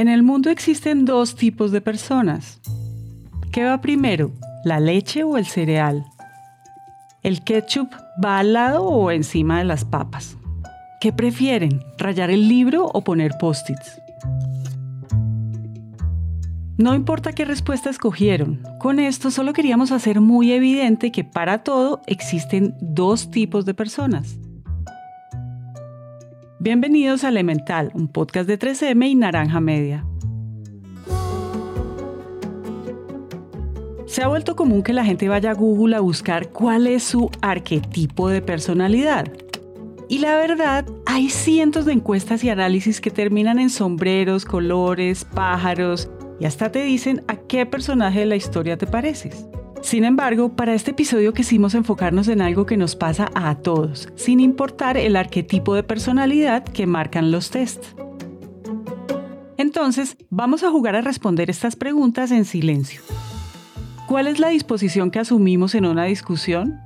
En el mundo existen dos tipos de personas. ¿Qué va primero, la leche o el cereal? ¿El ketchup va al lado o encima de las papas? ¿Qué prefieren, rayar el libro o poner post-its? No importa qué respuesta escogieron, con esto solo queríamos hacer muy evidente que para todo existen dos tipos de personas. Bienvenidos a Elemental, un podcast de 3M y Naranja Media. Se ha vuelto común que la gente vaya a Google a buscar cuál es su arquetipo de personalidad. Y la verdad, hay cientos de encuestas y análisis que terminan en sombreros, colores, pájaros y hasta te dicen a qué personaje de la historia te pareces. Sin embargo, para este episodio quisimos enfocarnos en algo que nos pasa a todos, sin importar el arquetipo de personalidad que marcan los tests. Entonces, vamos a jugar a responder estas preguntas en silencio. ¿Cuál es la disposición que asumimos en una discusión?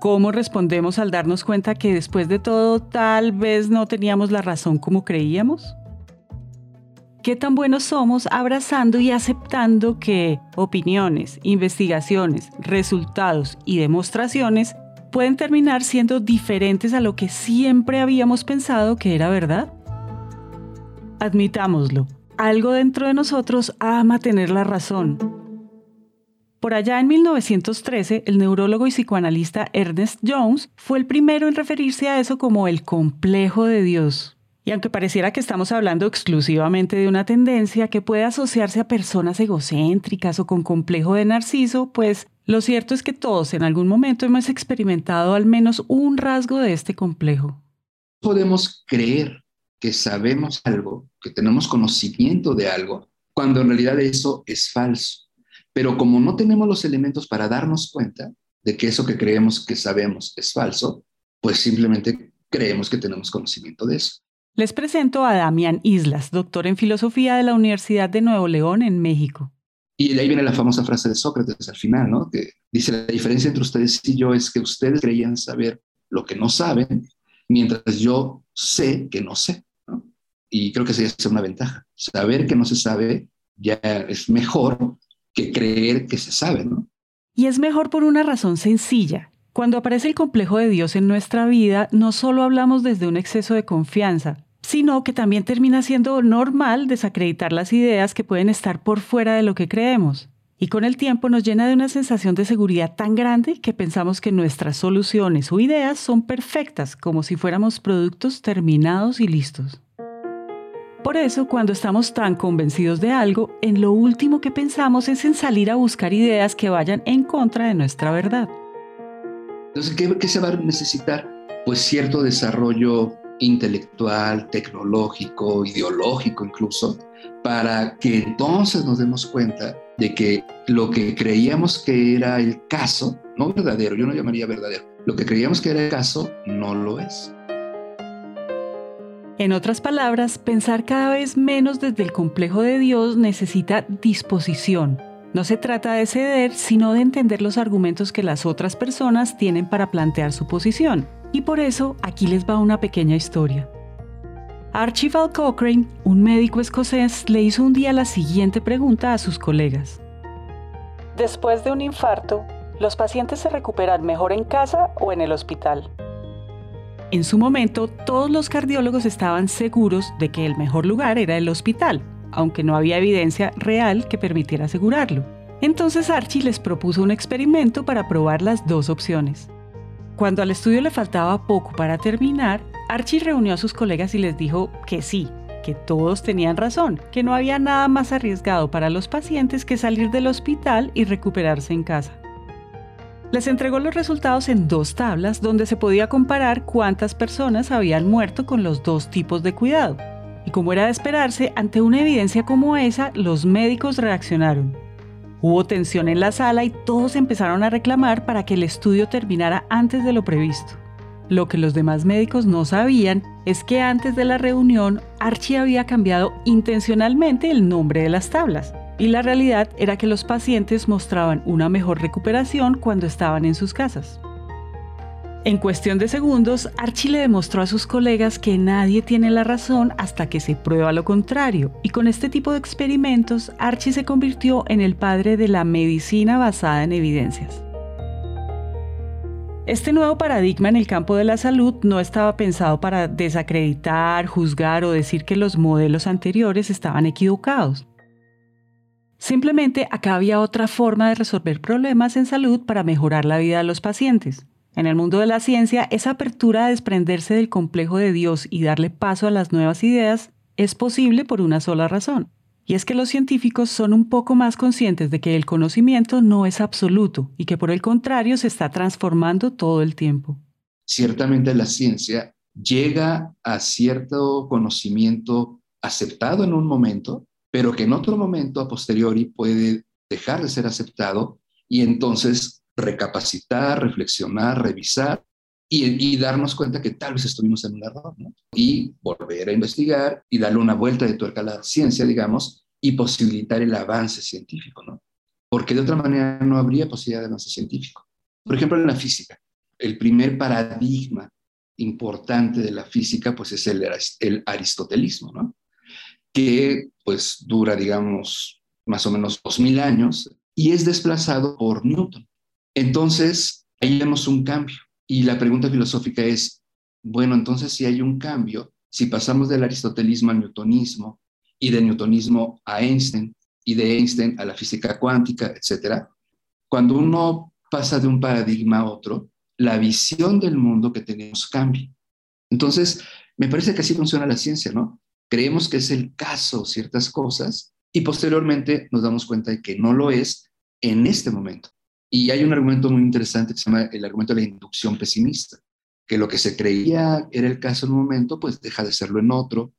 ¿Cómo respondemos al darnos cuenta que después de todo tal vez no teníamos la razón como creíamos? Qué tan buenos somos abrazando y aceptando que opiniones, investigaciones, resultados y demostraciones pueden terminar siendo diferentes a lo que siempre habíamos pensado que era verdad? Admitámoslo, algo dentro de nosotros ama tener la razón. Por allá en 1913, el neurólogo y psicoanalista Ernest Jones fue el primero en referirse a eso como el complejo de Dios. Y aunque pareciera que estamos hablando exclusivamente de una tendencia que puede asociarse a personas egocéntricas o con complejo de narciso, pues lo cierto es que todos en algún momento hemos experimentado al menos un rasgo de este complejo. Podemos creer que sabemos algo, que tenemos conocimiento de algo, cuando en realidad eso es falso. Pero como no tenemos los elementos para darnos cuenta de que eso que creemos que sabemos es falso, pues simplemente creemos que tenemos conocimiento de eso. Les presento a Damián Islas, doctor en filosofía de la Universidad de Nuevo León en México. Y de ahí viene la famosa frase de Sócrates al final, ¿no? Que dice, la diferencia entre ustedes y yo es que ustedes creían saber lo que no saben, mientras yo sé que no sé. ¿no? Y creo que esa es una ventaja. Saber que no se sabe ya es mejor que creer que se sabe, ¿no? Y es mejor por una razón sencilla. Cuando aparece el complejo de Dios en nuestra vida, no solo hablamos desde un exceso de confianza, sino que también termina siendo normal desacreditar las ideas que pueden estar por fuera de lo que creemos. Y con el tiempo nos llena de una sensación de seguridad tan grande que pensamos que nuestras soluciones o ideas son perfectas, como si fuéramos productos terminados y listos. Por eso, cuando estamos tan convencidos de algo, en lo último que pensamos es en salir a buscar ideas que vayan en contra de nuestra verdad. Entonces, ¿qué, qué se va a necesitar? Pues cierto desarrollo intelectual, tecnológico, ideológico incluso, para que entonces nos demos cuenta de que lo que creíamos que era el caso, no verdadero, yo no llamaría verdadero, lo que creíamos que era el caso no lo es. En otras palabras, pensar cada vez menos desde el complejo de Dios necesita disposición. No se trata de ceder, sino de entender los argumentos que las otras personas tienen para plantear su posición. Y por eso aquí les va una pequeña historia. Archibald Cochrane, un médico escocés, le hizo un día la siguiente pregunta a sus colegas. Después de un infarto, ¿los pacientes se recuperan mejor en casa o en el hospital? En su momento, todos los cardiólogos estaban seguros de que el mejor lugar era el hospital, aunque no había evidencia real que permitiera asegurarlo. Entonces Archie les propuso un experimento para probar las dos opciones. Cuando al estudio le faltaba poco para terminar, Archie reunió a sus colegas y les dijo que sí, que todos tenían razón, que no había nada más arriesgado para los pacientes que salir del hospital y recuperarse en casa. Les entregó los resultados en dos tablas donde se podía comparar cuántas personas habían muerto con los dos tipos de cuidado. Y como era de esperarse, ante una evidencia como esa, los médicos reaccionaron. Hubo tensión en la sala y todos empezaron a reclamar para que el estudio terminara antes de lo previsto. Lo que los demás médicos no sabían es que antes de la reunión Archie había cambiado intencionalmente el nombre de las tablas y la realidad era que los pacientes mostraban una mejor recuperación cuando estaban en sus casas. En cuestión de segundos, Archie le demostró a sus colegas que nadie tiene la razón hasta que se prueba lo contrario, y con este tipo de experimentos, Archie se convirtió en el padre de la medicina basada en evidencias. Este nuevo paradigma en el campo de la salud no estaba pensado para desacreditar, juzgar o decir que los modelos anteriores estaban equivocados. Simplemente acá había otra forma de resolver problemas en salud para mejorar la vida de los pacientes. En el mundo de la ciencia, esa apertura a desprenderse del complejo de Dios y darle paso a las nuevas ideas es posible por una sola razón. Y es que los científicos son un poco más conscientes de que el conocimiento no es absoluto y que por el contrario se está transformando todo el tiempo. Ciertamente la ciencia llega a cierto conocimiento aceptado en un momento, pero que en otro momento a posteriori puede dejar de ser aceptado y entonces recapacitar, reflexionar, revisar y, darnos cuenta que tal vez estuvimos en un error. Y volver a investigar y darle una vuelta de tuerca a la ciencia, digamos, y posibilitar el avance científico, ¿no? Porque de otra manera no habría posibilidad de avance científico. Por ejemplo, en la física, el primer paradigma importante de la física, pues es el, el aristotelismo, ¿no? Que pues dura, digamos, más o menos dos mil años y es desplazado por Newton. Entonces, ahí vemos un cambio. Y la pregunta filosófica es, bueno, entonces si hay un cambio, si pasamos del aristotelismo al newtonismo y del newtonismo a Einstein y de Einstein a la física cuántica, etcétera, cuando uno pasa de un paradigma a otro, la visión del mundo que tenemos cambia. Entonces, me parece que así funciona la ciencia, ¿no? Creemos que es el caso ciertas cosas y posteriormente nos damos cuenta de que no lo es en este momento. Y hay un argumento muy interesante que se llama el argumento de la inducción pesimista, que lo que se creía era el caso en un momento, pues deja de serlo en otro,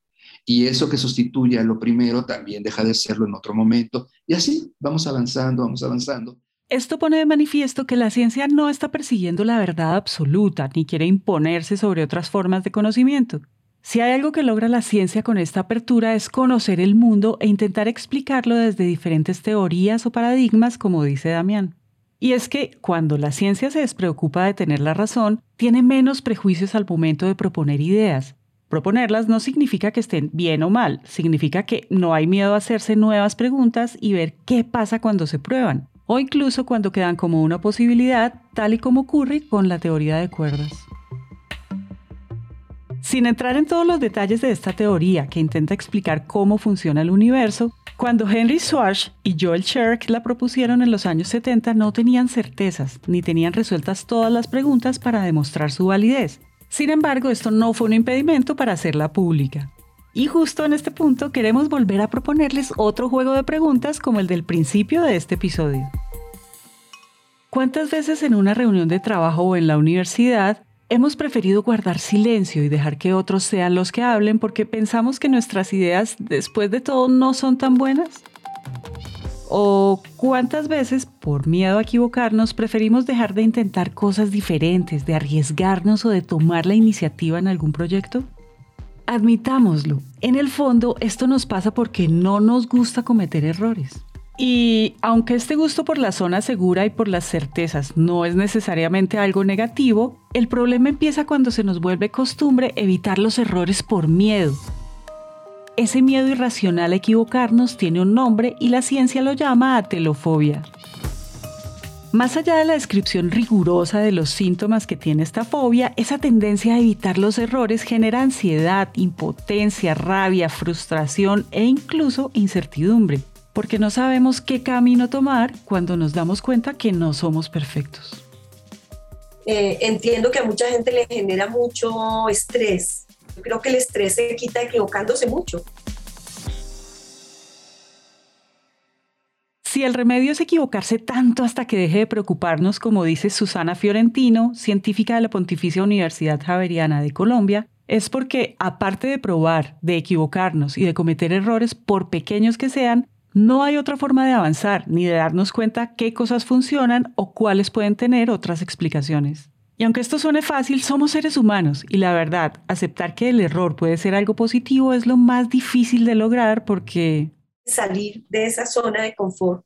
y eso que sustituye a lo primero también deja de serlo en otro momento, y así vamos avanzando, vamos avanzando. Esto pone de manifiesto que la ciencia no está persiguiendo la verdad absoluta ni quiere imponerse sobre otras formas de conocimiento. Si hay algo que logra la ciencia con esta apertura es conocer el mundo e intentar explicarlo desde diferentes teorías o paradigmas, como dice Damián. Y es que cuando la ciencia se despreocupa de tener la razón, tiene menos prejuicios al momento de proponer ideas. Proponerlas no significa que estén bien o mal, significa que no hay miedo a hacerse nuevas preguntas y ver qué pasa cuando se prueban, o incluso cuando quedan como una posibilidad, tal y como ocurre con la teoría de cuerdas. Sin entrar en todos los detalles de esta teoría que intenta explicar cómo funciona el universo, cuando Henry Schwartz y Joel Sherk la propusieron en los años 70 no tenían certezas ni tenían resueltas todas las preguntas para demostrar su validez. Sin embargo, esto no fue un impedimento para hacerla pública. Y justo en este punto queremos volver a proponerles otro juego de preguntas como el del principio de este episodio. ¿Cuántas veces en una reunión de trabajo o en la universidad Hemos preferido guardar silencio y dejar que otros sean los que hablen porque pensamos que nuestras ideas, después de todo, no son tan buenas. ¿O cuántas veces, por miedo a equivocarnos, preferimos dejar de intentar cosas diferentes, de arriesgarnos o de tomar la iniciativa en algún proyecto? Admitámoslo, en el fondo esto nos pasa porque no nos gusta cometer errores. Y aunque este gusto por la zona segura y por las certezas no es necesariamente algo negativo, el problema empieza cuando se nos vuelve costumbre evitar los errores por miedo. Ese miedo irracional a equivocarnos tiene un nombre y la ciencia lo llama atelofobia. Más allá de la descripción rigurosa de los síntomas que tiene esta fobia, esa tendencia a evitar los errores genera ansiedad, impotencia, rabia, frustración e incluso incertidumbre porque no sabemos qué camino tomar cuando nos damos cuenta que no somos perfectos. Eh, entiendo que a mucha gente le genera mucho estrés. Yo creo que el estrés se quita equivocándose mucho. Si el remedio es equivocarse tanto hasta que deje de preocuparnos, como dice Susana Fiorentino, científica de la Pontificia Universidad Javeriana de Colombia, es porque, aparte de probar, de equivocarnos y de cometer errores, por pequeños que sean, no hay otra forma de avanzar ni de darnos cuenta qué cosas funcionan o cuáles pueden tener otras explicaciones. Y aunque esto suene fácil, somos seres humanos y la verdad, aceptar que el error puede ser algo positivo es lo más difícil de lograr porque... Salir de esa zona de confort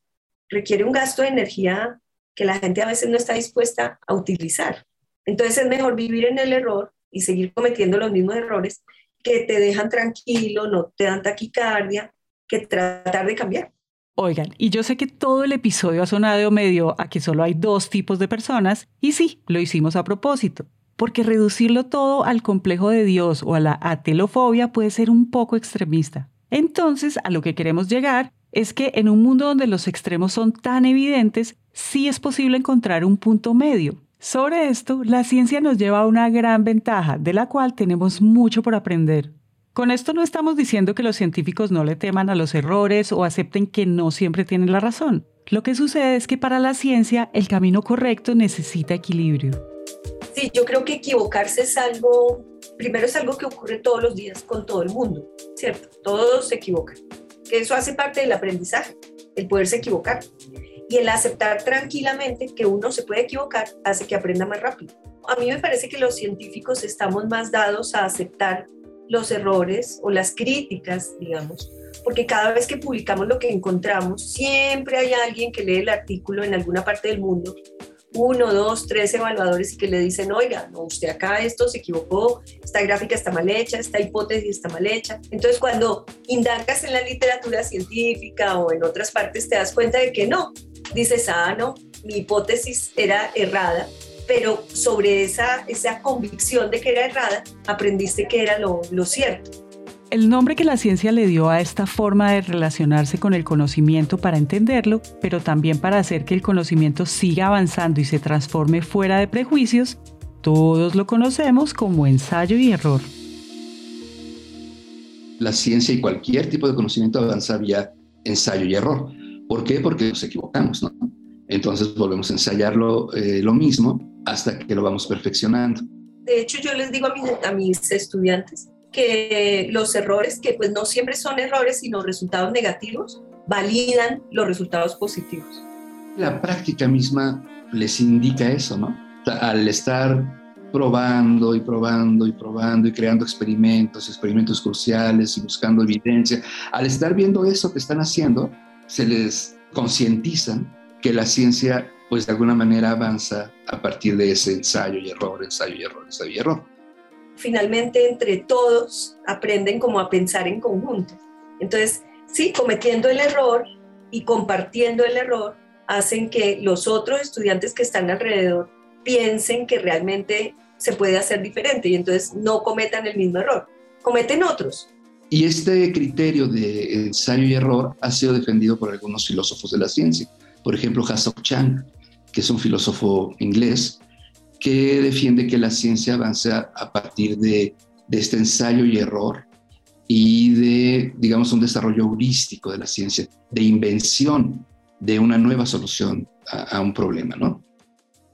requiere un gasto de energía que la gente a veces no está dispuesta a utilizar. Entonces es mejor vivir en el error y seguir cometiendo los mismos errores que te dejan tranquilo, no te dan taquicardia, tratar de cambiar. Oigan, y yo sé que todo el episodio ha sonado medio a que solo hay dos tipos de personas, y sí, lo hicimos a propósito, porque reducirlo todo al complejo de Dios o a la atelofobia puede ser un poco extremista. Entonces, a lo que queremos llegar es que en un mundo donde los extremos son tan evidentes, sí es posible encontrar un punto medio. Sobre esto, la ciencia nos lleva a una gran ventaja, de la cual tenemos mucho por aprender. Con esto no estamos diciendo que los científicos no le teman a los errores o acepten que no siempre tienen la razón. Lo que sucede es que para la ciencia el camino correcto necesita equilibrio. Sí, yo creo que equivocarse es algo, primero es algo que ocurre todos los días con todo el mundo, ¿cierto? Todos se equivocan. Que eso hace parte del aprendizaje, el poderse equivocar. Y el aceptar tranquilamente que uno se puede equivocar hace que aprenda más rápido. A mí me parece que los científicos estamos más dados a aceptar los errores o las críticas, digamos, porque cada vez que publicamos lo que encontramos, siempre hay alguien que lee el artículo en alguna parte del mundo, uno, dos, tres evaluadores y que le dicen, oiga, no, usted acá esto se equivocó, esta gráfica está mal hecha, esta hipótesis está mal hecha. Entonces, cuando indagas en la literatura científica o en otras partes, te das cuenta de que no. Dices, ah, no, mi hipótesis era errada, pero sobre esa, esa convicción de que era errada, aprendiste que era lo, lo cierto. El nombre que la ciencia le dio a esta forma de relacionarse con el conocimiento para entenderlo, pero también para hacer que el conocimiento siga avanzando y se transforme fuera de prejuicios, todos lo conocemos como ensayo y error. La ciencia y cualquier tipo de conocimiento avanza vía ensayo y error. ¿Por qué? Porque nos equivocamos, ¿no? Entonces volvemos a ensayarlo eh, lo mismo hasta que lo vamos perfeccionando. De hecho, yo les digo a mis, a mis estudiantes que los errores, que pues no siempre son errores, sino resultados negativos, validan los resultados positivos. La práctica misma les indica eso, ¿no? al estar probando y probando y probando y creando experimentos, experimentos cruciales y buscando evidencia, al estar viendo eso que están haciendo, se les concientizan que la ciencia pues de alguna manera avanza a partir de ese ensayo y error, ensayo y error, ensayo y error. Finalmente, entre todos aprenden como a pensar en conjunto. Entonces, sí, cometiendo el error y compartiendo el error hacen que los otros estudiantes que están alrededor piensen que realmente se puede hacer diferente y entonces no cometan el mismo error, cometen otros. Y este criterio de ensayo y error ha sido defendido por algunos filósofos de la ciencia. Por ejemplo, Hasok Chang, que es un filósofo inglés, que defiende que la ciencia avanza a partir de, este ensayo y error y de, digamos, un desarrollo heurístico de la ciencia, de invención de una nueva solución a, a un problema, ¿no?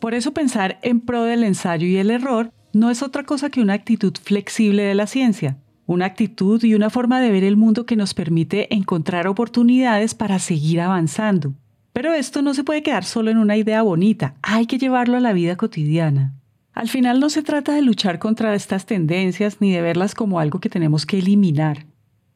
Por eso pensar en pro del ensayo y el error no es otra cosa que una actitud flexible de la ciencia, una actitud y una forma de ver el mundo que nos permite encontrar oportunidades para seguir avanzando, pero esto no se puede quedar solo en una idea bonita, hay que llevarlo a la vida cotidiana. Al final no se trata de luchar contra estas tendencias ni de verlas como algo que tenemos que eliminar.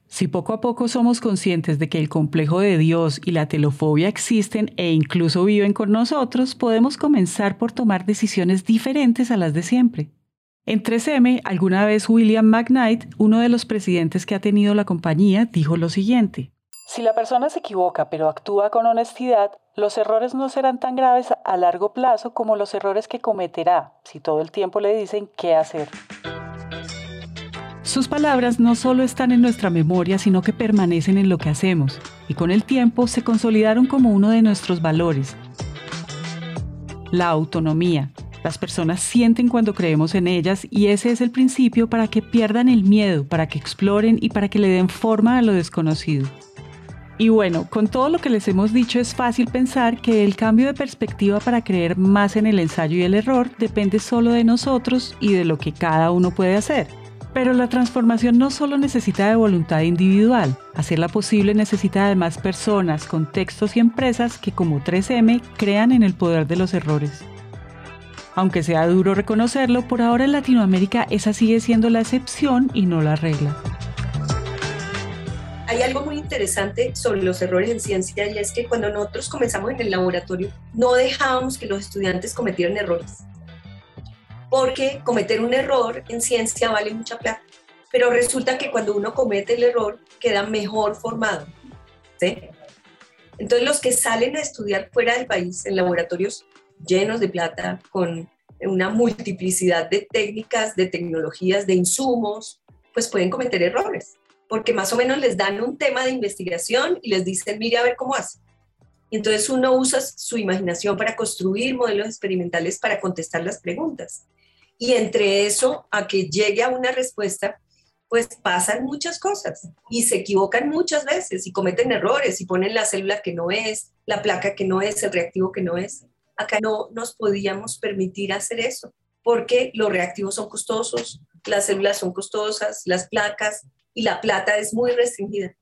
Si poco a poco somos conscientes de que el complejo de Dios y la telofobia existen e incluso viven con nosotros, podemos comenzar por tomar decisiones diferentes a las de siempre. En 3M, alguna vez William McKnight, uno de los presidentes que ha tenido la compañía, dijo lo siguiente. Si la persona se equivoca pero actúa con honestidad, los errores no serán tan graves a largo plazo como los errores que cometerá si todo el tiempo le dicen qué hacer. Sus palabras no solo están en nuestra memoria, sino que permanecen en lo que hacemos, y con el tiempo se consolidaron como uno de nuestros valores. La autonomía. Las personas sienten cuando creemos en ellas y ese es el principio para que pierdan el miedo, para que exploren y para que le den forma a lo desconocido. Y bueno, con todo lo que les hemos dicho es fácil pensar que el cambio de perspectiva para creer más en el ensayo y el error depende solo de nosotros y de lo que cada uno puede hacer. Pero la transformación no solo necesita de voluntad individual, hacerla posible necesita de más personas, contextos y empresas que como 3M crean en el poder de los errores. Aunque sea duro reconocerlo, por ahora en Latinoamérica esa sigue siendo la excepción y no la regla hay algo muy interesante sobre los errores en ciencia y es que cuando nosotros comenzamos en el laboratorio no dejábamos que los estudiantes cometieran errores. porque cometer un error en ciencia vale mucha plata, pero resulta que cuando uno comete el error queda mejor formado. ¿sí? Entonces los que salen a estudiar fuera del país en laboratorios llenos de plata, con una multiplicidad de técnicas, de tecnologías, de insumos, pues pueden cometer errores, porque más o menos les dan un tema de investigación y les dicen, mire a ver cómo hace. Entonces uno usa su imaginación para construir modelos experimentales para contestar las preguntas. Y entre eso a que llegue a una respuesta, pues pasan muchas cosas y se equivocan muchas veces y cometen errores y ponen la célula que no es, la placa que no es, el reactivo que no es. Acá no nos podíamos permitir hacer eso porque los reactivos son costosos, las células son costosas, las placas y la plata es muy restringida.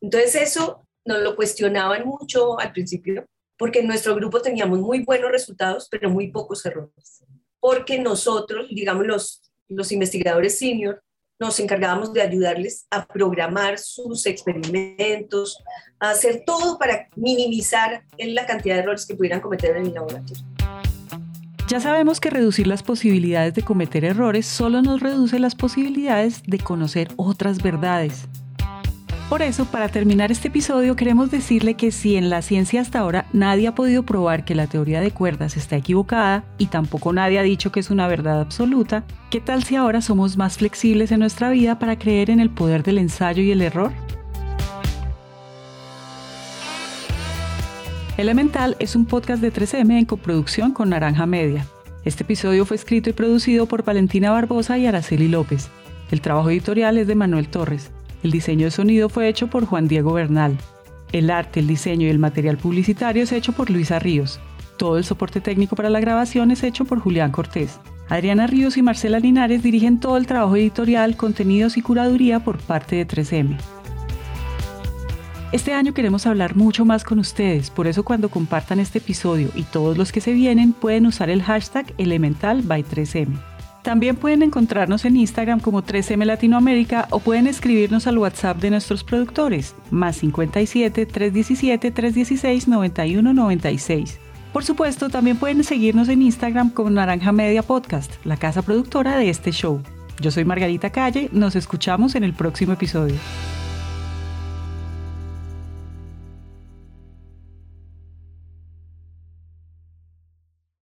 Entonces eso nos lo cuestionaban mucho al principio porque en nuestro grupo teníamos muy buenos resultados, pero muy pocos errores. Porque nosotros, digamos los, los investigadores senior, nos encargábamos de ayudarles a programar sus experimentos, a hacer todo para minimizar la cantidad de errores que pudieran cometer en el laboratorio. Ya sabemos que reducir las posibilidades de cometer errores solo nos reduce las posibilidades de conocer otras verdades. Por eso, para terminar este episodio, queremos decirle que si en la ciencia hasta ahora nadie ha podido probar que la teoría de cuerdas está equivocada y tampoco nadie ha dicho que es una verdad absoluta, ¿qué tal si ahora somos más flexibles en nuestra vida para creer en el poder del ensayo y el error? Elemental es un podcast de 3M en coproducción con Naranja Media. Este episodio fue escrito y producido por Valentina Barbosa y Araceli López. El trabajo editorial es de Manuel Torres. El diseño de sonido fue hecho por Juan Diego Bernal. El arte, el diseño y el material publicitario es hecho por Luisa Ríos. Todo el soporte técnico para la grabación es hecho por Julián Cortés. Adriana Ríos y Marcela Linares dirigen todo el trabajo editorial, contenidos y curaduría por parte de 3M. Este año queremos hablar mucho más con ustedes, por eso cuando compartan este episodio y todos los que se vienen pueden usar el hashtag Elemental by 3M. También pueden encontrarnos en Instagram como 3M Latinoamérica o pueden escribirnos al WhatsApp de nuestros productores, más 57 317 316 9196. Por supuesto, también pueden seguirnos en Instagram como Naranja Media Podcast, la casa productora de este show. Yo soy Margarita Calle, nos escuchamos en el próximo episodio.